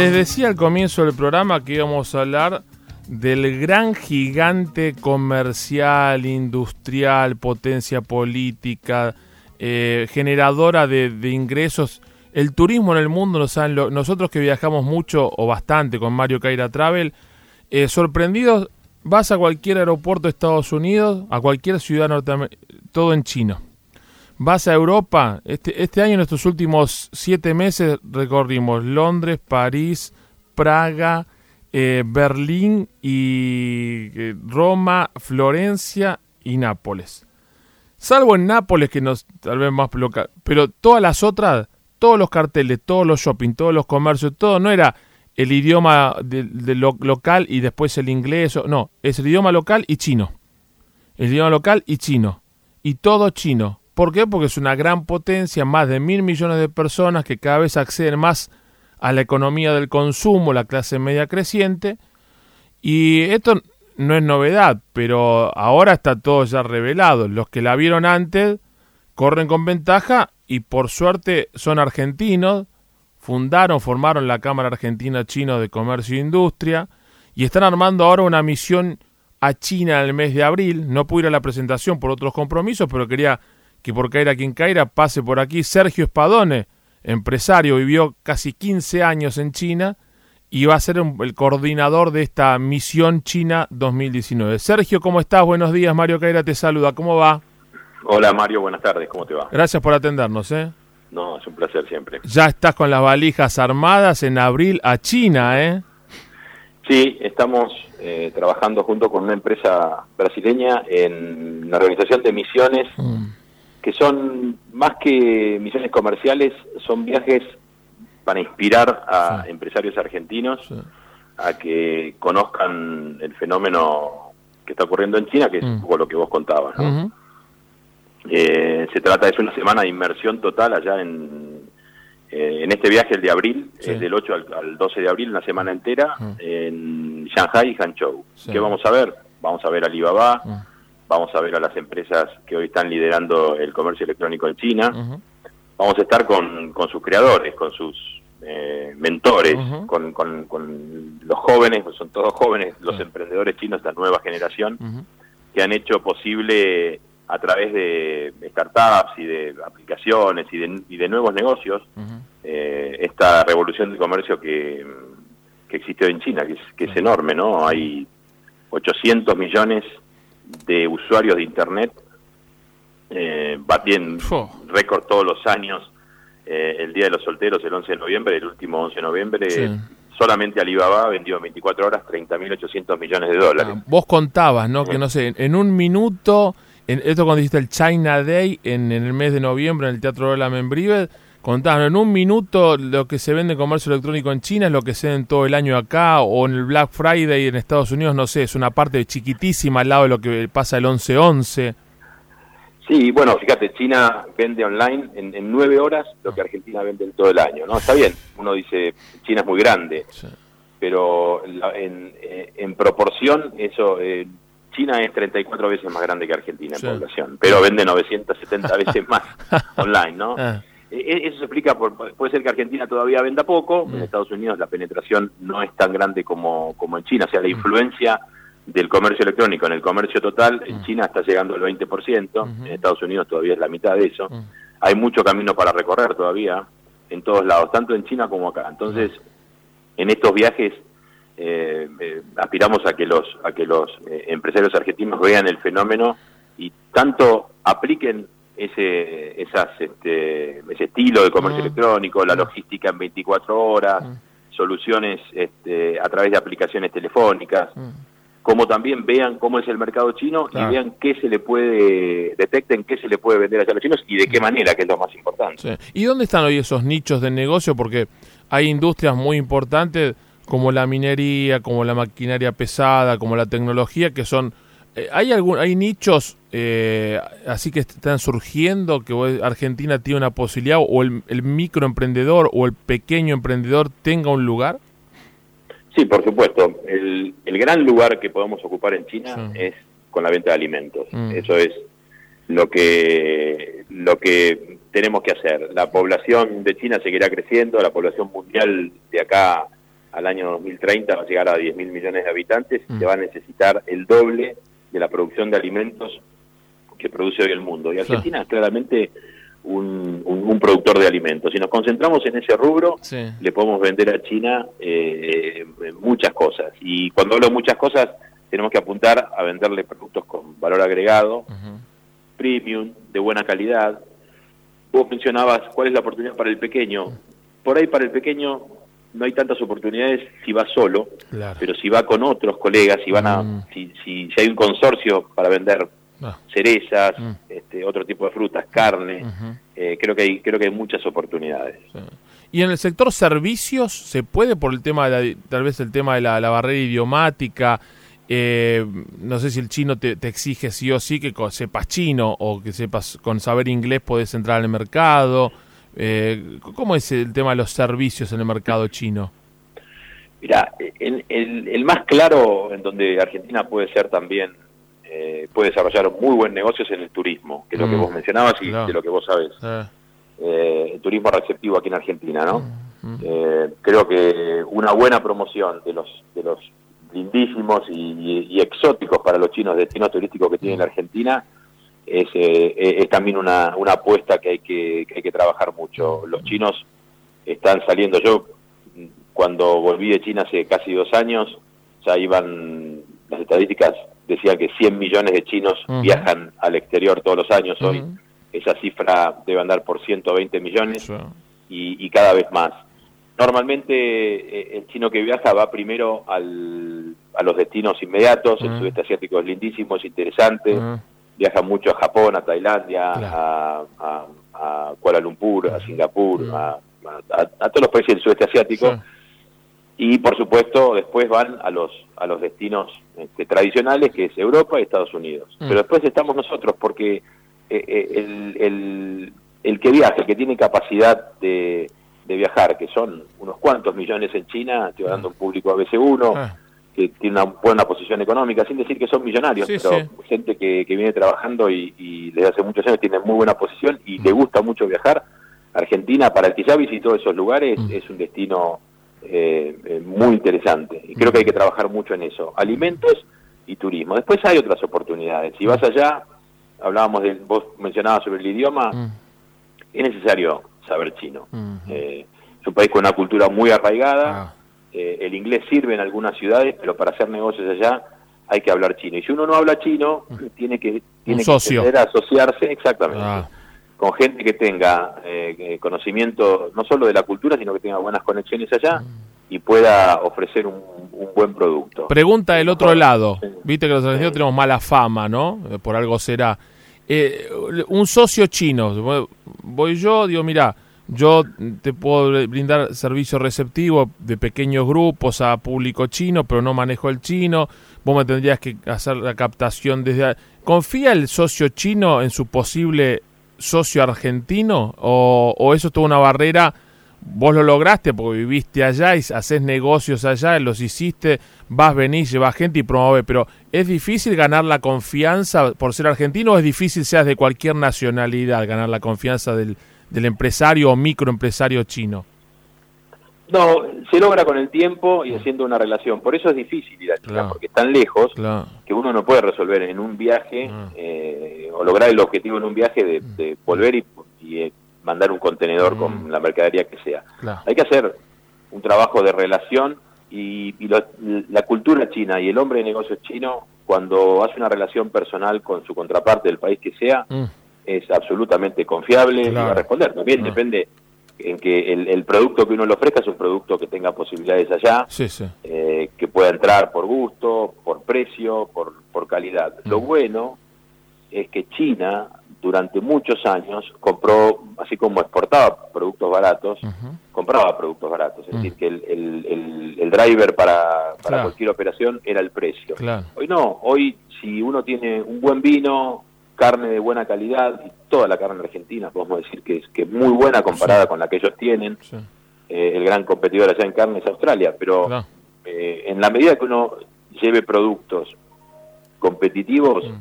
Les decía al comienzo del programa que íbamos a hablar del gran gigante comercial, industrial, potencia política, eh, generadora de, ingresos. El turismo en el mundo, nosotros que viajamos mucho o bastante con Mario Caira Travel, eh, sorprendidos, vas a cualquier aeropuerto de Estados Unidos, a cualquier ciudad norteamericana, todo en chino. Vas a Europa, este, este año en estos últimos siete meses recorrimos Londres, París, Praga, eh, Berlín y eh, Roma, Florencia y Nápoles. Salvo en Nápoles, que nos tal vez más local, pero todas las otras, todos los carteles, todos los shopping, todos los comercios, todo no era el idioma de, local y después el inglés, no, es el idioma local y chino. El idioma local y chino. Y todo chino. ¿Por qué? Porque es una gran potencia, más de mil millones de personas que cada vez acceden más a la economía del consumo, la clase media creciente. Y esto no es novedad, pero ahora está todo ya revelado. Los que la vieron antes corren con ventaja y por suerte son argentinos, fundaron, formaron la Cámara Argentina Chino de Comercio e Industria y están armando ahora una misión a China en el mes de abril. No pude ir a la presentación por otros compromisos, pero quería que por caer a quien caira pase por aquí Sergio Espadone, empresario, vivió casi 15 años en China y va a ser el coordinador de esta misión China 2019. Sergio, ¿cómo estás? Buenos días, Mario Caira te saluda. ¿Cómo va? Hola Mario, buenas tardes, ¿cómo te va? Gracias por atendernos, ¿eh? No, es un placer siempre. Ya estás con las valijas armadas en abril a China, ¿eh? Sí, estamos eh, trabajando junto con una empresa brasileña en la organización de misiones mm que son más que misiones comerciales, son viajes para inspirar a empresarios argentinos a que conozcan el fenómeno que está ocurriendo en China, que es mm. un poco lo que vos contabas. Eh, se trata, es una semana de inmersión total allá en, eh, en este viaje, el de abril, es del 8 al, 12 de abril, una semana entera, en Shanghai y Hangzhou. ¿Qué vamos a ver? Vamos a ver Alibaba, vamos a ver a las empresas que hoy están liderando el comercio electrónico en China, vamos a estar con, con, sus creadores, con sus eh, mentores, con, con, los jóvenes, son todos jóvenes, los emprendedores chinos, esta nueva generación, que han hecho posible a través de startups y de aplicaciones y de, y de nuevos negocios eh, esta revolución del comercio que, que existe en China, que es, que es enorme, ¿no? Hay 800 millones de usuarios de Internet, eh, bien récord todos los años, eh, el Día de los Solteros, el 11 de noviembre, el último 11 de noviembre, solamente Alibaba vendió en 24 horas 30.800 millones de dólares. Ah, vos contabas, ¿no? Que no sé, en un minuto, en, esto cuando dijiste el China Day en, el mes de noviembre en el Teatro de la Membrive, Contanos, en un minuto lo que se vende en comercio electrónico en China es lo que se vende todo el año acá o en el Black Friday en Estados Unidos, no sé, es una parte chiquitísima al lado de lo que pasa el 11-11. Sí, bueno, fíjate, China vende online en, nueve horas lo que Argentina vende en todo el año, ¿no? Está bien, uno dice, China es muy grande, pero en, eh, en, proporción, eso, eh, China es 34 veces más grande que Argentina en población, pero vende 970 veces más online, ¿no? E, eso se explica, por, puede ser que Argentina todavía venda poco, en Estados Unidos la penetración no es tan grande como, como en China, o sea, la influencia del comercio electrónico en el comercio total, en China está llegando al 20%, en Estados Unidos todavía es la mitad de eso, hay mucho camino para recorrer todavía en todos lados, tanto en China como acá. Entonces, en estos viajes eh, eh, aspiramos a que los, a que los eh, empresarios argentinos vean el fenómeno y tanto apliquen ese, esas, este, ese estilo de comercio electrónico, la logística en 24 horas, soluciones este, a través de aplicaciones telefónicas, como también vean cómo es el mercado chino y vean qué se le puede, detecten qué se le puede vender a los chinos y de qué manera, que es lo más importante. ¿Y dónde están hoy esos nichos de negocio? Porque hay industrias muy importantes como la minería, como la maquinaria pesada, como la tecnología, que son ¿Hay algún, hay nichos eh, así que están surgiendo que Argentina tiene una posibilidad o el, microemprendedor o el pequeño emprendedor tenga un lugar? Sí, por supuesto. El, gran lugar que podemos ocupar en China es con la venta de alimentos. Mm. Eso es lo que lo que tenemos que hacer. La población de China seguirá creciendo, la población mundial de acá al año 2030 va a llegar a 10 mil millones de habitantes, se va a necesitar el doble de la producción de alimentos que produce hoy el mundo. Y Argentina es claramente un, un, productor de alimentos. Si nos concentramos en ese rubro, le podemos vender a China eh, muchas cosas. Y cuando hablo de muchas cosas, tenemos que apuntar a venderle productos con valor agregado, premium, de buena calidad. Vos mencionabas cuál es la oportunidad para el pequeño. Por ahí para el pequeño no hay tantas oportunidades si va solo, pero si va con otros colegas, si van a, mm. si, si, hay un consorcio para vender ah. cerezas, mm. este, otro tipo de frutas, carne, eh, creo que hay, creo que hay muchas oportunidades. Y en el sector servicios se puede por el tema de tal vez el tema de la, barrera idiomática. Eh, no sé si el chino te, te, exige sí o sí que sepas chino o que sepas con saber inglés puedes entrar al mercado. Eh, ¿Cómo es el tema de los servicios en el mercado chino? Mira, el, el, más claro en donde Argentina puede ser también, eh, puede desarrollar muy buen negocio es en el turismo, que es lo que mm, vos mencionabas y de lo que vos sabés. Eh, el turismo receptivo aquí en Argentina, ¿no? Mm, mm. creo que una buena promoción de los de los lindísimos y, exóticos para los chinos destinos turísticos que tiene la Argentina es, eh, es también una, una apuesta que hay que, hay que trabajar mucho. Los chinos están saliendo, yo cuando volví de China hace casi dos años, ya iban, las estadísticas decían que 100 millones de chinos viajan al exterior todos los años, hoy. Esa cifra debe andar por 120 millones y, y, cada vez más. Normalmente eh, el chino que viaja va primero al, a los destinos inmediatos, el sudeste asiático es lindísimo, es interesante, viaja mucho a Japón, a Tailandia, a, Kuala Lumpur, a Singapur, a, todos los países del sudeste asiático. Y por supuesto después van a los a los destinos este, tradicionales que es Europa y Estados Unidos. Mm. Pero después estamos nosotros porque eh, eh, el, el, el, que viaja, el que tiene capacidad de, de viajar, que son unos cuantos millones en China, estoy hablando de un público ABC1, que tiene una buena posición económica, sin decir que son millonarios, pero gente que, que, viene trabajando y, desde hace muchos años tiene muy buena posición y le gusta mucho viajar. Argentina, para el que ya visitó esos lugares, mm. es un destino eh, eh, muy interesante y creo que hay que trabajar mucho en eso. Alimentos y turismo. Después hay otras oportunidades. Si vas allá, hablábamos de, vos mencionabas sobre el idioma, mm. es necesario saber chino. Eh, es un país con una cultura muy arraigada. Ah. Eh, el inglés sirve en algunas ciudades, pero para hacer negocios allá hay que hablar chino. Y si uno no habla chino, tiene que, tiene que asociarse exactamente ah. con gente que tenga eh, conocimiento no solo de la cultura, sino que tenga buenas conexiones allá y pueda ofrecer un, buen producto. Pregunta del otro lado. Viste que los argentinos tenemos mala fama, ¿no? Eh, por algo será. un socio chino, voy yo, digo, mira, yo te puedo brindar servicio receptivo de pequeños grupos a público chino, pero no manejo el chino. Vos me tendrías que hacer la captación desde... ¿Confía el socio chino en su posible socio argentino? ¿O, o eso es toda una barrera? Vos lo lograste porque viviste allá y haces negocios allá, los hiciste, vas, venís, llevas gente y promueves, pero ¿es difícil ganar la confianza por ser argentino o es difícil seas de cualquier nacionalidad ganar la confianza del, del empresario o microempresario chino? No, se logra con el tiempo y haciendo una relación. Por eso es difícil ir a China, porque están lejos que uno no puede resolver en un viaje ah. eh, o lograr el objetivo en un viaje de, volver y, eh, mandar un contenedor con mm. la mercadería que sea. Hay que hacer un trabajo de relación y, la cultura china y el hombre de negocios chino, cuando hace una relación personal con su contraparte del país que sea, mm es absolutamente confiable y va a responder. También depende en que el, producto que uno le ofrezca es un producto que tenga posibilidades allá, eh, que pueda entrar por gusto, por precio, por, por calidad. Lo bueno es que China durante muchos años compró, así como exportaba productos baratos, compraba productos baratos. Es decir, que el, el, el, driver para, para cualquier operación era el precio. Hoy no, hoy si uno tiene un buen vino, carne de buena calidad, y toda la carne argentina podemos decir que es, que muy buena comparada con la que ellos tienen. Eh, el gran competidor allá en carne es Australia, pero eh, en la medida que uno lleve productos competitivos, mm.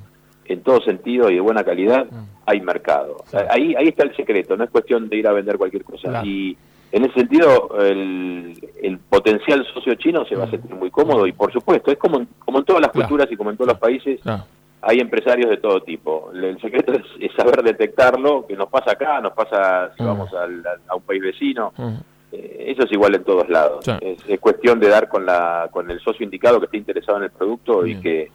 en todo sentido y de buena calidad, mm. hay mercado. Ahí, ahí está el secreto, no es cuestión de ir a vender cualquier cosa. Y, en ese sentido, el, potencial socio chino se va a mm. sentir muy cómodo y, por supuesto, es como, como en todas las culturas y como en todos los países, hay empresarios de todo tipo. El, secreto es, saber detectarlo, que nos pasa acá, nos pasa si vamos a un país vecino. Eh, eso es igual en todos lados. Es, cuestión de dar con, la, con el socio indicado que esté interesado en el producto y que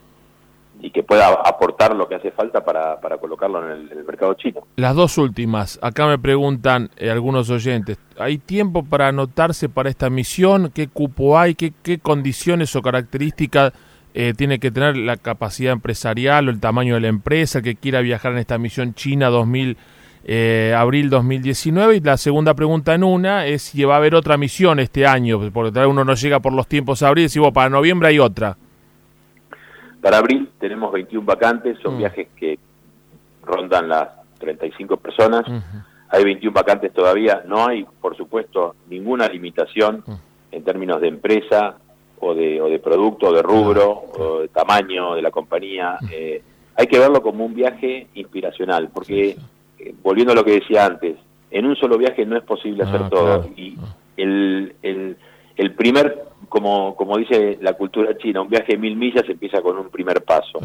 y que pueda aportar lo que hace falta para, para colocarlo en el, mercado chino. Las dos últimas, acá me preguntan eh, algunos oyentes, ¿hay tiempo para anotarse para esta misión? ¿Qué cupo hay? ¿Qué, qué condiciones o características eh, tiene que tener la capacidad empresarial o el tamaño de la empresa que quiera viajar en esta misión China 2000? Eh, abril 2019 y la segunda pregunta en una es si va a haber otra misión este año, porque tal vez uno no llega por los tiempos a abril, si para noviembre hay otra. Para abril tenemos 21 vacantes, son mm. viajes que rondan las 35 personas. Hay 21 vacantes todavía. No hay, por supuesto, ninguna limitación mm. en términos de empresa o de, o de producto, o de rubro, o de tamaño de la compañía. Mm. Eh, hay que verlo como un viaje inspiracional, porque, eh, volviendo a lo que decía antes, en un solo viaje no es posible hacer todo. Y el, el, el primer como, como dice la cultura china, un viaje de mil millas empieza con un primer paso.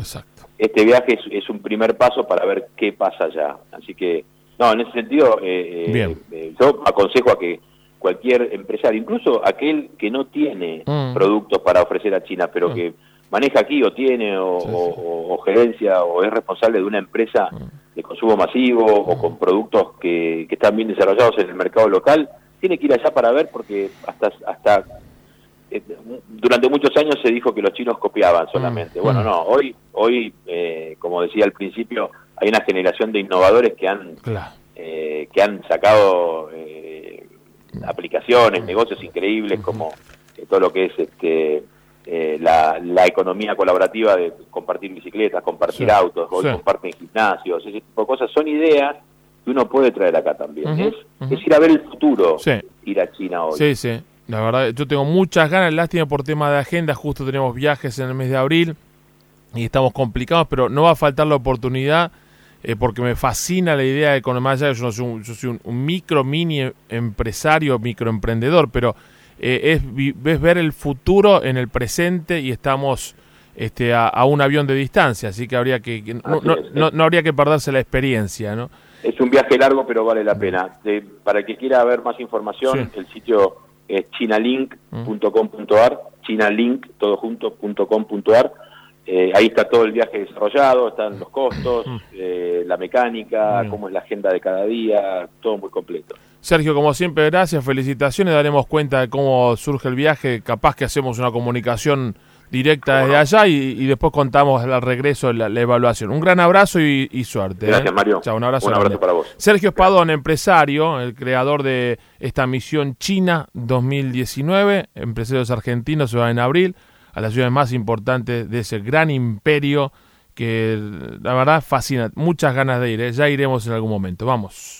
Este viaje es, un primer paso para ver qué pasa allá. Así que, no, en ese sentido, eh, eh, yo aconsejo a que cualquier empresario, incluso aquel que no tiene mm. productos para ofrecer a China, pero mm. que maneja aquí o tiene o, gerencia o es responsable de una empresa mm. de consumo masivo o con productos que, que están bien desarrollados en el mercado local, tiene que ir allá para ver porque hasta hasta eh, durante muchos años se dijo que los chinos copiaban solamente. Bueno, no, hoy, hoy eh, como decía al principio, hay una generación de innovadores que han, eh, que han sacado aplicaciones, negocios increíbles como todo lo que es este la, la, economía colaborativa de compartir bicicletas, compartir autos, hoy comparten gimnasios, ese tipo de cosas, son ideas que uno puede traer acá también. es, es, ir a ver el futuro, ir a China hoy. Sí, sí. La verdad, yo tengo muchas ganas, lástima por tema de agenda, justo tenemos viajes en el mes de abril y estamos complicados, pero no va a faltar la oportunidad eh, porque me fascina la idea de economía. Yo, no soy un, yo soy un, micro, mini empresario, microemprendedor, pero eh, es, ver el futuro en el presente y estamos este, a, un avión de distancia, así que habría que, no, no, habría que perderse la experiencia, ¿no? Es un viaje largo, pero vale la pena. para el que quiera ver más información, el sitio es chinalink.com.ar, chinalink, todo Eh, ahí está todo el viaje desarrollado, están los costos, eh, la mecánica, cómo es la agenda de cada día, todo muy completo. Sergio, como siempre, gracias, felicitaciones, daremos cuenta de cómo surge el viaje, capaz que hacemos una comunicación directa desde allá y, después contamos al regreso la, la evaluación. Un gran abrazo y, suerte. ¿eh? Gracias, Mario. un abrazo, un abrazo para vos. Sergio Espadón, empresario, el creador de esta misión China 2019. Empresarios argentinos se van en abril a las ciudades más importantes de ese gran imperio que la verdad fascina. Muchas ganas de ir. ¿eh? Ya iremos en algún momento. Vamos.